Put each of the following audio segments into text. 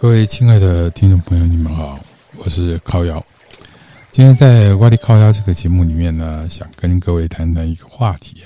各位亲爱的听众朋友，你们好，我是靠瑶。今天在《外地靠妖》这个节目里面呢，想跟各位谈谈一个话题。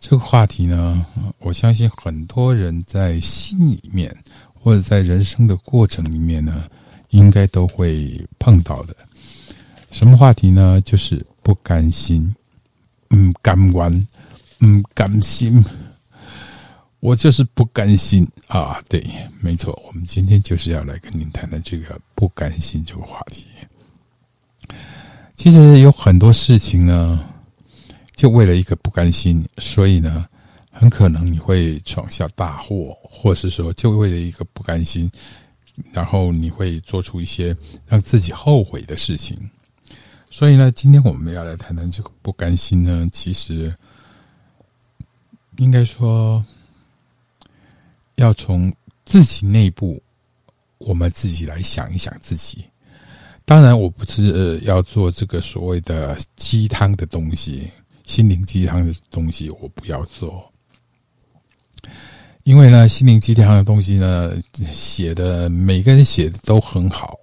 这个话题呢，我相信很多人在心里面或者在人生的过程里面呢，应该都会碰到的。什么话题呢？就是不甘心，嗯，甘完，嗯，甘心。我就是不甘心啊！对，没错，我们今天就是要来跟您谈谈这个不甘心这个话题。其实有很多事情呢，就为了一个不甘心，所以呢，很可能你会闯下大祸，或是说，就为了一个不甘心，然后你会做出一些让自己后悔的事情。所以呢，今天我们要来谈谈这个不甘心呢，其实应该说。要从自己内部，我们自己来想一想自己。当然，我不是要做这个所谓的鸡汤的东西，心灵鸡汤的东西，我不要做。因为呢，心灵鸡汤的东西呢，写的每个人写的都很好，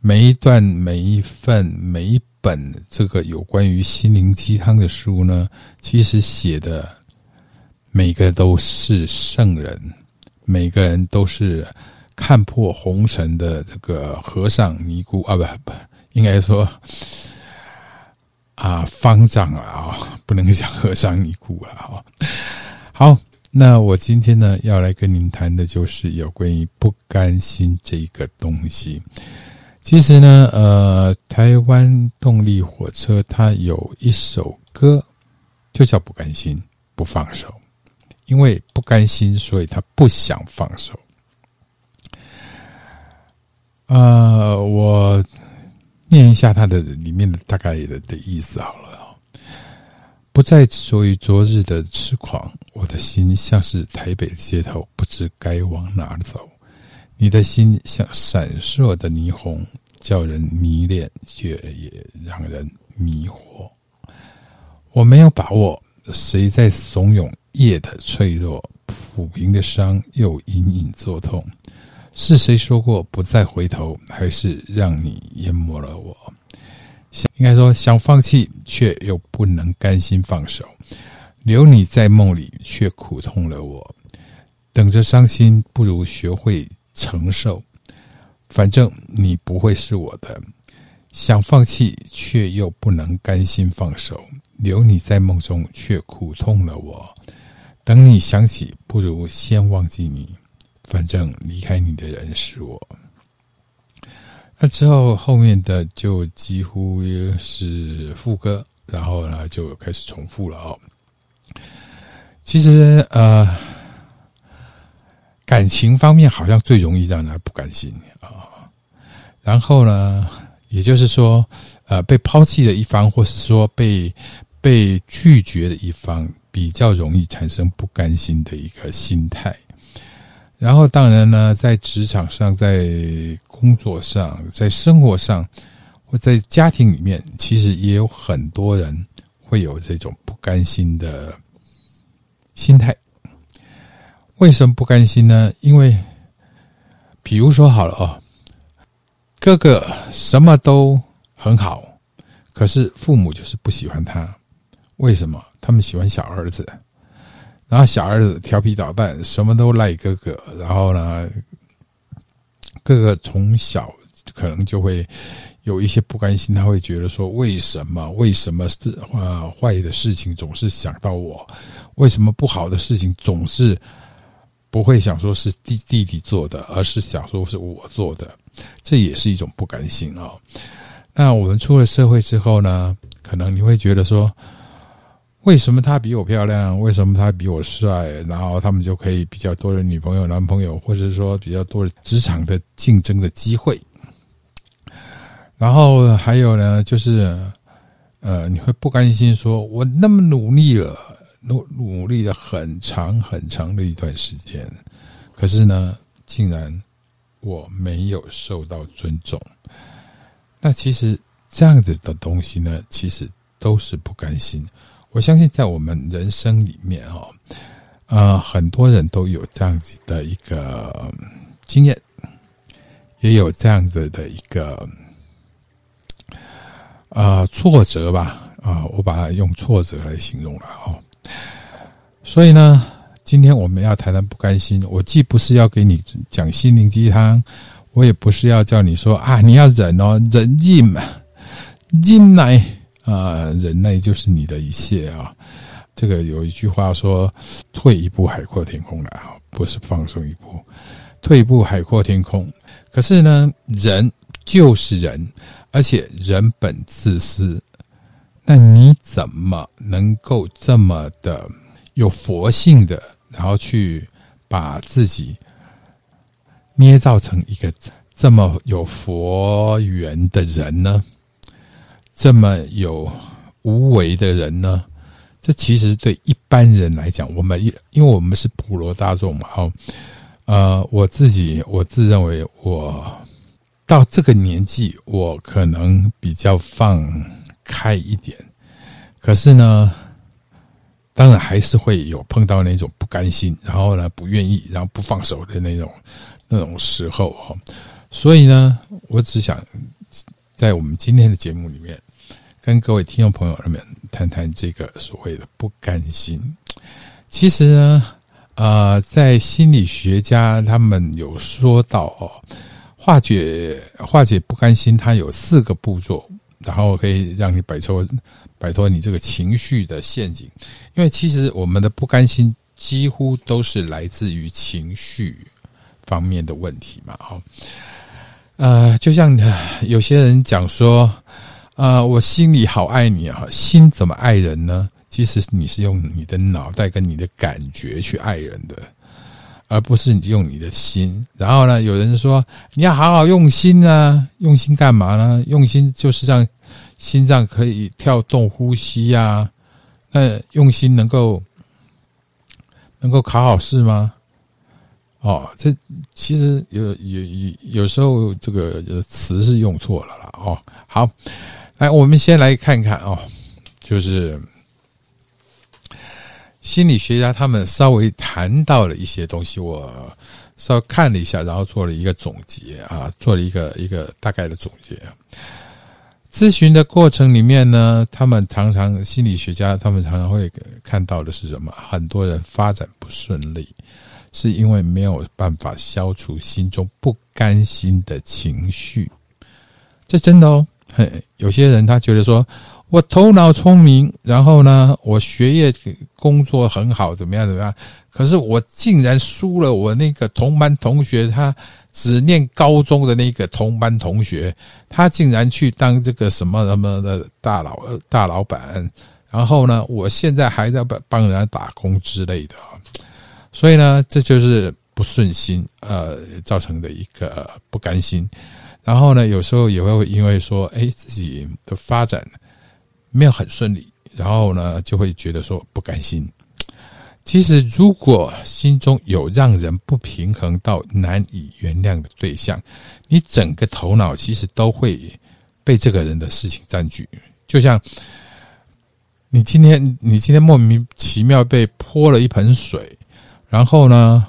每一段、每一份、每一本这个有关于心灵鸡汤的书呢，其实写的。每个都是圣人，每个人都是看破红尘的这个和尚尼姑啊，不不，应该说啊方丈啊，不能讲和尚尼姑啊。好，那我今天呢要来跟您谈的就是有关于不甘心这个东西。其实呢，呃，台湾动力火车它有一首歌，就叫《不甘心不放手》。因为不甘心，所以他不想放手。呃，我念一下他的里面的大概的的意思好了。不再属于昨日的痴狂，我的心像是台北的街头，不知该往哪儿走。你的心像闪烁的霓虹，叫人迷恋，却也让人迷惑。我没有把握，谁在怂恿？夜的脆弱，抚平的伤又隐隐作痛。是谁说过不再回头？还是让你淹没了我？想应该说想放弃，却又不能甘心放手。留你在梦里，却苦痛了我。等着伤心，不如学会承受。反正你不会是我的。想放弃，却又不能甘心放手。留你在梦中，却苦痛了我。等你想起，不如先忘记你。反正离开你的人是我。那之后后面的就几乎是副歌，然后呢就开始重复了哦。其实呃，感情方面好像最容易让人不甘心啊。然后呢，也就是说，呃，被抛弃的一方，或是说被被拒绝的一方。比较容易产生不甘心的一个心态，然后当然呢，在职场上、在工作上、在生活上，或在家庭里面，其实也有很多人会有这种不甘心的心态。为什么不甘心呢？因为，比如说好了哦，哥哥什么都很好，可是父母就是不喜欢他，为什么？他们喜欢小儿子，然后小儿子调皮捣蛋，什么都赖哥哥。然后呢，哥哥从小可能就会有一些不甘心，他会觉得说：为什么？为什么是啊？坏的事情总是想到我？为什么不好的事情总是不会想说是弟弟弟做的，而是想说是我做的？这也是一种不甘心哦。那我们出了社会之后呢，可能你会觉得说。为什么他比我漂亮？为什么他比我帅？然后他们就可以比较多的女朋友、男朋友，或者说比较多的职场的竞争的机会。然后还有呢，就是呃，你会不甘心，说我那么努力了，努努力了很长很长的一段时间，可是呢，竟然我没有受到尊重。那其实这样子的东西呢，其实都是不甘心。我相信，在我们人生里面，哦，呃，很多人都有这样子的一个经验，也有这样子的一个啊挫折吧啊，我把它用挫折来形容了哦。所以呢，今天我们要谈谈不甘心。我既不是要给你讲心灵鸡汤，我也不是要叫你说啊，你要忍哦，忍劲嘛，忍耐啊，人类就是你的一切啊。这个有一句话说：“退一步海阔天空”了啊，不是放松一步，退一步海阔天空。可是呢，人就是人，而且人本自私，那你怎么能够这么的有佛性的，然后去把自己捏造成一个这么有佛缘的人呢？这么有无为的人呢？这其实对一般人来讲，我们因因为我们是普罗大众嘛，哈，呃，我自己我自认为我到这个年纪，我可能比较放开一点，可是呢，当然还是会有碰到那种不甘心，然后呢不愿意，然后不放手的那种那种时候哈，所以呢，我只想在我们今天的节目里面。跟各位听众朋友们谈谈这个所谓的不甘心。其实呢，呃，在心理学家他们有说到哦，化解化解不甘心，它有四个步骤，然后可以让你摆脱摆脱你这个情绪的陷阱。因为其实我们的不甘心几乎都是来自于情绪方面的问题嘛，哈。呃，就像有些人讲说。啊，我心里好爱你啊！心怎么爱人呢？其实你是用你的脑袋跟你的感觉去爱人的，而不是你用你的心。然后呢，有人说你要好好用心啊，用心干嘛呢？用心就是让心脏可以跳动、呼吸呀。那用心能够能够考好试吗？哦，这其实有有有有时候这个词是用错了啦。哦，好。来，我们先来看看哦，就是心理学家他们稍微谈到了一些东西，我稍微看了一下，然后做了一个总结啊，做了一个一个大概的总结。咨询的过程里面呢，他们常常心理学家他们常常会看到的是什么？很多人发展不顺利，是因为没有办法消除心中不甘心的情绪，这真的哦。有些人他觉得说，我头脑聪明，然后呢，我学业工作很好，怎么样怎么样？可是我竟然输了我那个同班同学，他只念高中的那个同班同学，他竟然去当这个什么什么的大老大老板，然后呢，我现在还在帮帮人家打工之类的所以呢，这就是不顺心，呃，造成的一个不甘心。然后呢，有时候也会因为说，哎，自己的发展没有很顺利，然后呢，就会觉得说不甘心。其实，如果心中有让人不平衡到难以原谅的对象，你整个头脑其实都会被这个人的事情占据。就像你今天，你今天莫名其妙被泼了一盆水，然后呢？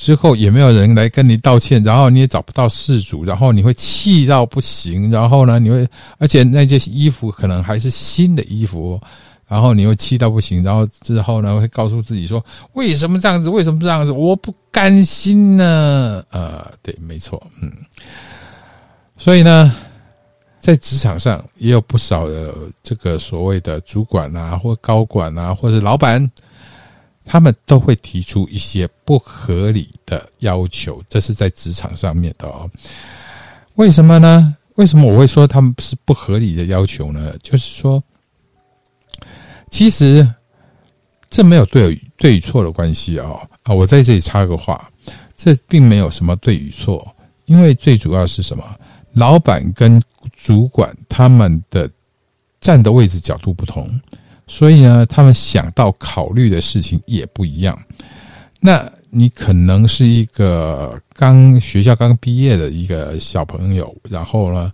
之后也没有人来跟你道歉，然后你也找不到事主，然后你会气到不行，然后呢，你会，而且那件衣服可能还是新的衣服，然后你会气到不行，然后之后呢，会告诉自己说：为什么这样子？为什么这样子？我不甘心呢？呃，对，没错，嗯。所以呢，在职场上也有不少的这个所谓的主管啊，或高管啊，或者老板。他们都会提出一些不合理的要求，这是在职场上面的哦。为什么呢？为什么我会说他们是不合理的要求呢？就是说，其实这没有对对与错的关系哦啊！我在这里插个话，这并没有什么对与错，因为最主要是什么？老板跟主管他们的站的位置角度不同。所以呢，他们想到考虑的事情也不一样。那你可能是一个刚学校刚毕业的一个小朋友，然后呢，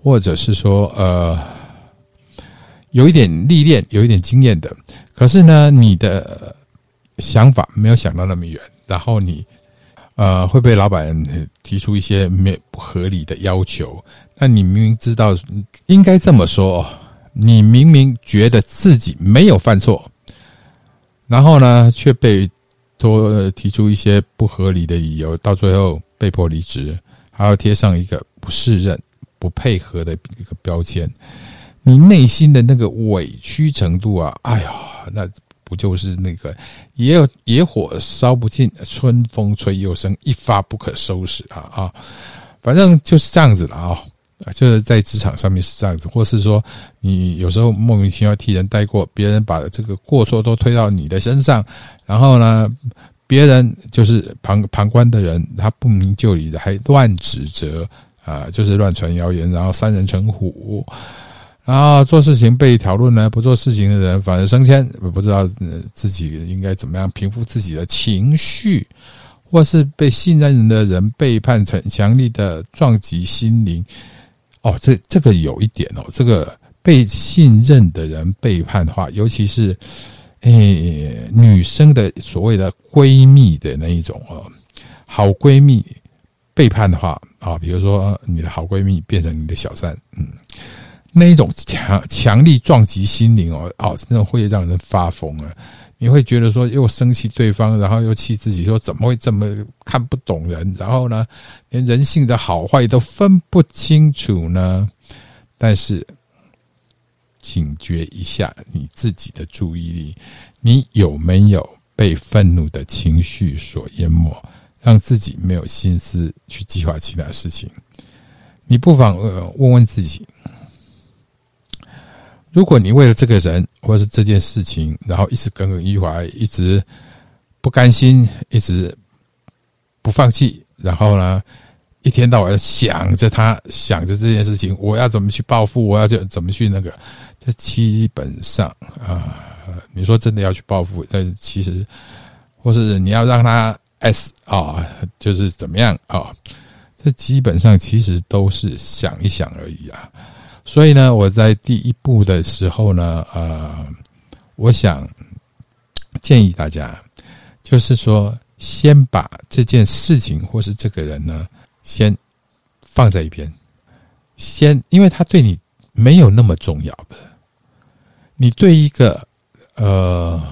或者是说呃，有一点历练、有一点经验的，可是呢，你的想法没有想到那么远，然后你呃，会被老板提出一些没不合理的要求。那你明明知道应该这么说，你明明觉得自己没有犯错，然后呢，却被多提出一些不合理的理由，到最后被迫离职，还要贴上一个不胜任、不配合的一个标签。你内心的那个委屈程度啊，哎呀，那。不就是那个野野火烧不尽，春风吹又生，一发不可收拾啊啊！反正就是这样子了啊啊，就是在职场上面是这样子，或是说你有时候莫名其妙替人带过，别人把这个过错都推到你的身上，然后呢，别人就是旁旁观的人，他不明就里的还乱指责啊，就是乱传谣言，然后三人成虎。然后做事情被讨论呢，不做事情的人反而升迁，不知道自己应该怎么样平复自己的情绪，或是被信任的人背叛，成强力的撞击心灵。哦，这这个有一点哦，这个被信任的人背叛的话，尤其是诶女生的所谓的闺蜜的那一种哦，好闺蜜背叛的话啊，比如说你的好闺蜜变成你的小三，嗯。那一种强强力撞击心灵哦哦，那种会让人发疯啊！你会觉得说又生气对方，然后又气自己，说怎么会这么看不懂人？然后呢，连人性的好坏都分不清楚呢？但是，警觉一下你自己的注意力，你有没有被愤怒的情绪所淹没，让自己没有心思去计划其他事情？你不妨问问自己。如果你为了这个人或是这件事情，然后一直耿耿于怀，一直不甘心，一直不放弃，然后呢，一天到晚想着他，想着这件事情，我要怎么去报复，我要怎怎么去那个，这基本上啊，你说真的要去报复，但其实或是你要让他 S 啊，就是怎么样啊，这基本上其实都是想一想而已啊。所以呢，我在第一步的时候呢，呃，我想建议大家，就是说，先把这件事情或是这个人呢，先放在一边，先，因为他对你没有那么重要的，你对一个呃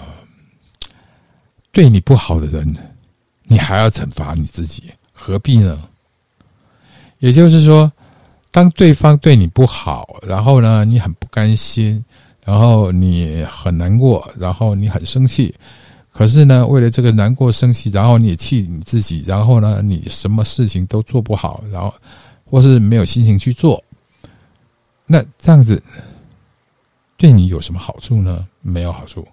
对你不好的人，你还要惩罚你自己，何必呢？也就是说。当对方对你不好，然后呢，你很不甘心，然后你很难过，然后你很生气，可是呢，为了这个难过、生气，然后你也气你自己，然后呢，你什么事情都做不好，然后或是没有心情去做，那这样子对你有什么好处呢？没有好处。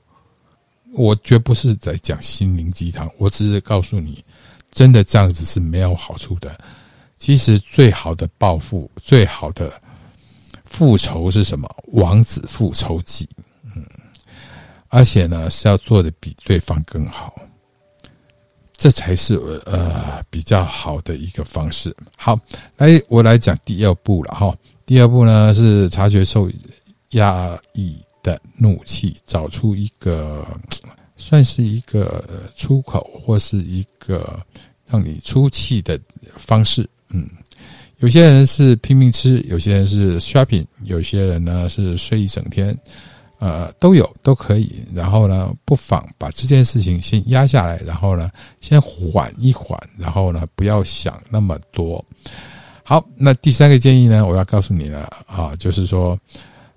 我绝不是在讲心灵鸡汤，我只是告诉你，真的这样子是没有好处的。其实最好的报复，最好的复仇是什么？王子复仇记，嗯，而且呢是要做的比对方更好，这才是呃比较好的一个方式。好，来我来讲第二步了哈。第二步呢是察觉受压抑的怒气，找出一个算是一个出口，或是一个让你出气的方式。嗯，有些人是拼命吃，有些人是 shopping，有些人呢是睡一整天，呃，都有都可以。然后呢，不妨把这件事情先压下来，然后呢，先缓一缓，然后呢，不要想那么多。好，那第三个建议呢，我要告诉你了啊，就是说，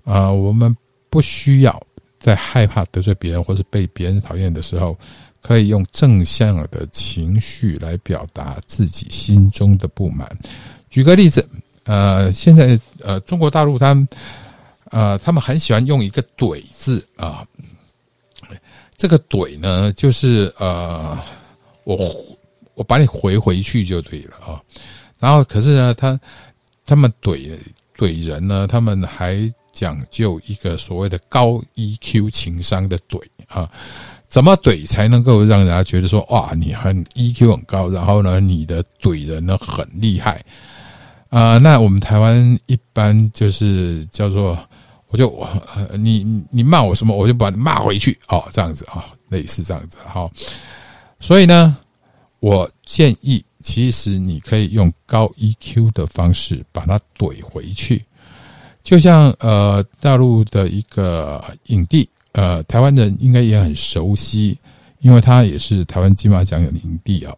呃，我们不需要在害怕得罪别人或是被别人讨厌的时候。可以用正向的情绪来表达自己心中的不满。举个例子，呃，现在呃，中国大陆他们呃，他们很喜欢用一个“怼”字啊。这个“怼”呢，就是呃，我我把你回回去就对了啊。然后，可是呢，他他们怼怼人呢，他们还讲究一个所谓的高 EQ 情商的怼啊。怎么怼才能够让人家觉得说哇，你很 EQ 很高，然后呢，你的怼人呢很厉害啊？那我们台湾一般就是叫做，我就我你你骂我什么，我就把你骂回去哦，这样子啊，类似这样子哈。所以呢，我建议，其实你可以用高 EQ 的方式把它怼回去，就像呃大陆的一个影帝，呃台湾人应该也很熟悉，因为他也是台湾金马奖的影帝啊，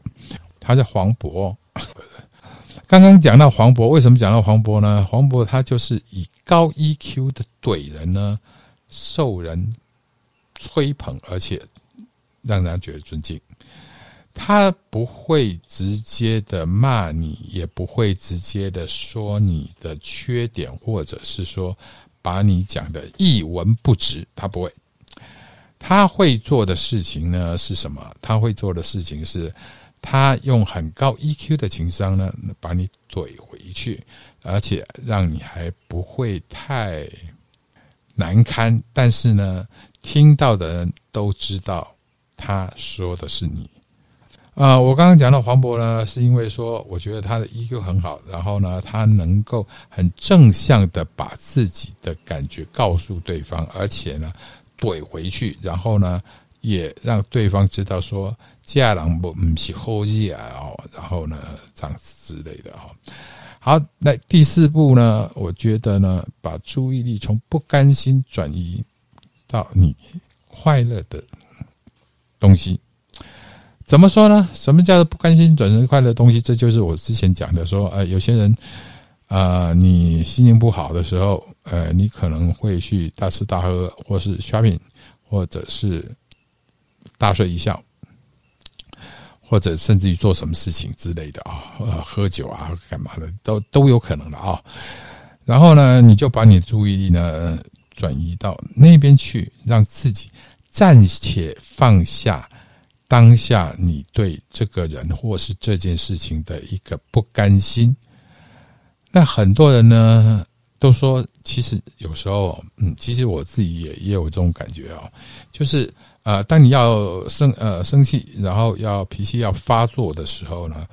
他叫黄渤。刚刚讲到黄渤，为什么讲到黄渤呢？黄渤他就是以高 EQ 的怼人呢，受人吹捧，而且让人觉得尊敬。他不会直接的骂你，也不会直接的说你的缺点，或者是说把你讲的一文不值。他不会。他会做的事情呢是什么？他会做的事情是。他用很高 EQ 的情商呢，把你怼回去，而且让你还不会太难堪。但是呢，听到的人都知道他说的是你。啊，我刚刚讲到黄渤呢，是因为说我觉得他的 EQ 很好，然后呢，他能够很正向的把自己的感觉告诉对方，而且呢，怼回去，然后呢。也让对方知道说，家人不不是好意啊哦，然后呢，这样子之类的哈。好，那第四步呢，我觉得呢，把注意力从不甘心转移到你快乐的东西。怎么说呢？什么叫做不甘心转成快乐的东西？这就是我之前讲的，说呃，有些人啊，你心情不好的时候，呃，你可能会去大吃大喝，或是 shopping，或者是。大睡一觉，或者甚至于做什么事情之类的啊，喝酒啊，干嘛的都都有可能的啊。然后呢，你就把你的注意力呢转移到那边去，让自己暂且放下当下你对这个人或是这件事情的一个不甘心。那很多人呢都说，其实有时候，嗯，其实我自己也也有这种感觉啊，就是。呃，当你要生呃生气，然后要脾气要发作的时候呢，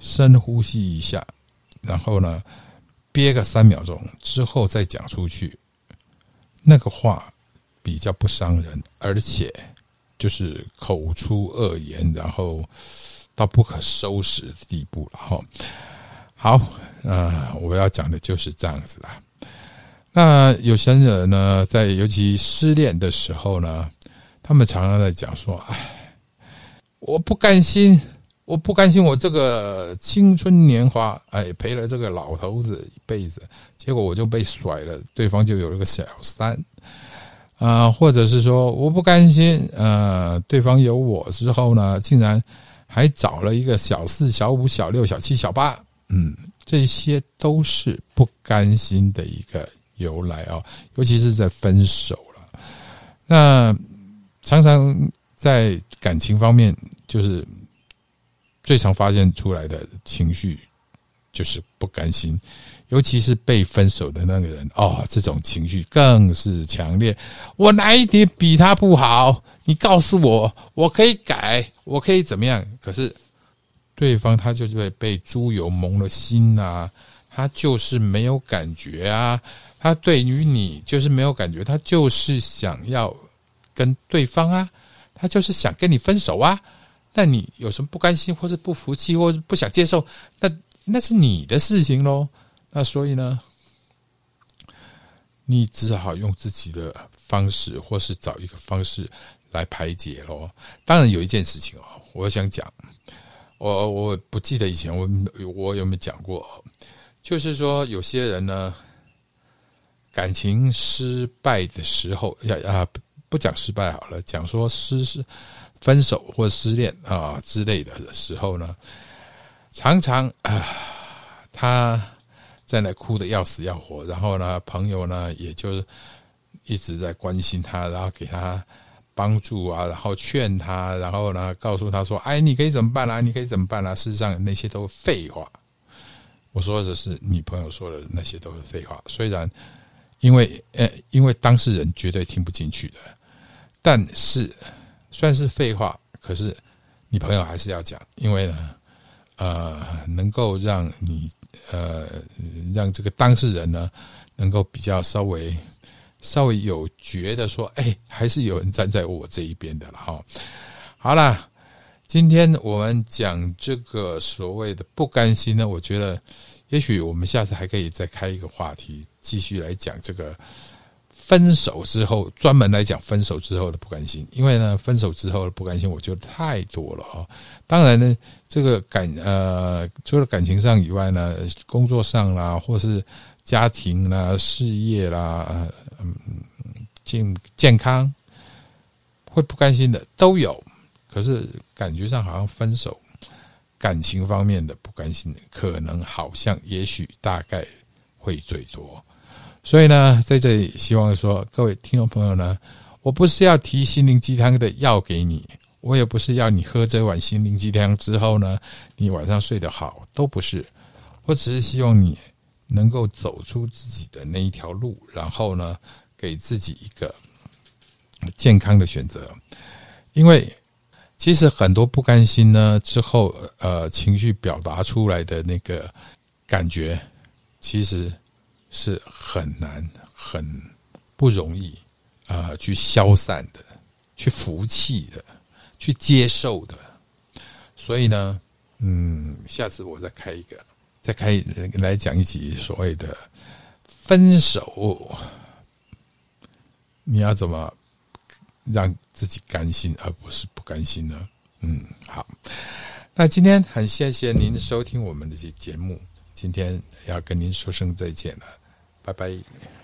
深呼吸一下，然后呢憋个三秒钟之后再讲出去，那个话比较不伤人，而且就是口出恶言，然后到不可收拾的地步了哈。好，呃，我要讲的就是这样子啦。那有些人呢，在尤其失恋的时候呢。他们常常在讲说：“哎，我不甘心，我不甘心，我这个青春年华，哎，陪了这个老头子一辈子，结果我就被甩了，对方就有了个小三，啊，或者是说我不甘心，呃，对方有我之后呢，竟然还找了一个小四、小五、小六、小七、小八，嗯，这些都是不甘心的一个由来啊，尤其是在分手了，那。”常常在感情方面，就是最常发现出来的情绪就是不甘心，尤其是被分手的那个人哦，这种情绪更是强烈。我哪一点比他不好？你告诉我，我可以改，我可以怎么样？可是对方他就是被被猪油蒙了心啊，他就是没有感觉啊，他对于你就是没有感觉，他就是想要。跟对方啊，他就是想跟你分手啊，那你有什么不甘心，或是不服气，或者不想接受，那那是你的事情喽。那所以呢，你只好用自己的方式，或是找一个方式来排解喽。当然有一件事情哦，我想讲，我我不记得以前我我有没有讲过，就是说有些人呢，感情失败的时候要啊。不讲失败好了，讲说失失分手或失恋啊之类的时候呢，常常啊他在那哭的要死要活，然后呢朋友呢也就一直在关心他，然后给他帮助啊，然后劝他，然后呢告诉他说：“哎，你可以怎么办啊？你可以怎么办啊？”事实上那些都是废话。我说的是你朋友说的那些都是废话，虽然因为呃因为当事人绝对听不进去的。但是，算是废话，可是你朋友还是要讲，因为呢，呃，能够让你呃让这个当事人呢，能够比较稍微稍微有觉得说，哎，还是有人站在我这一边的了哈。好了，今天我们讲这个所谓的不甘心呢，我觉得也许我们下次还可以再开一个话题，继续来讲这个分手之后，专门来讲分手之后的不甘心。因为呢，分手之后的不甘心，我觉得太多了啊。当然呢，这个感呃，除了感情上以外呢，工作上啦，或是家庭啦、事业啦，嗯，健健康会不甘心的都有。可是感觉上好像分手，感情方面的不甘心，可能好像也许大概会最多。所以呢，在这里希望说各位听众朋友呢，我不是要提心灵鸡汤的药给你，我也不是要你喝这碗心灵鸡汤之后呢，你晚上睡得好，都不是。我只是希望你能够走出自己的那一条路，然后呢，给自己一个健康的选择，因为。其实很多不甘心呢，之后呃情绪表达出来的那个感觉，其实是很难、很不容易啊去消散的、去服气的、去接受的。所以呢，嗯，下次我再开一个，再开来讲一集所谓的分手，你要怎么？让自己甘心，而不是不甘心呢？嗯，好。那今天很谢谢您收听我们的这节目，今天要跟您说声再见了，拜拜。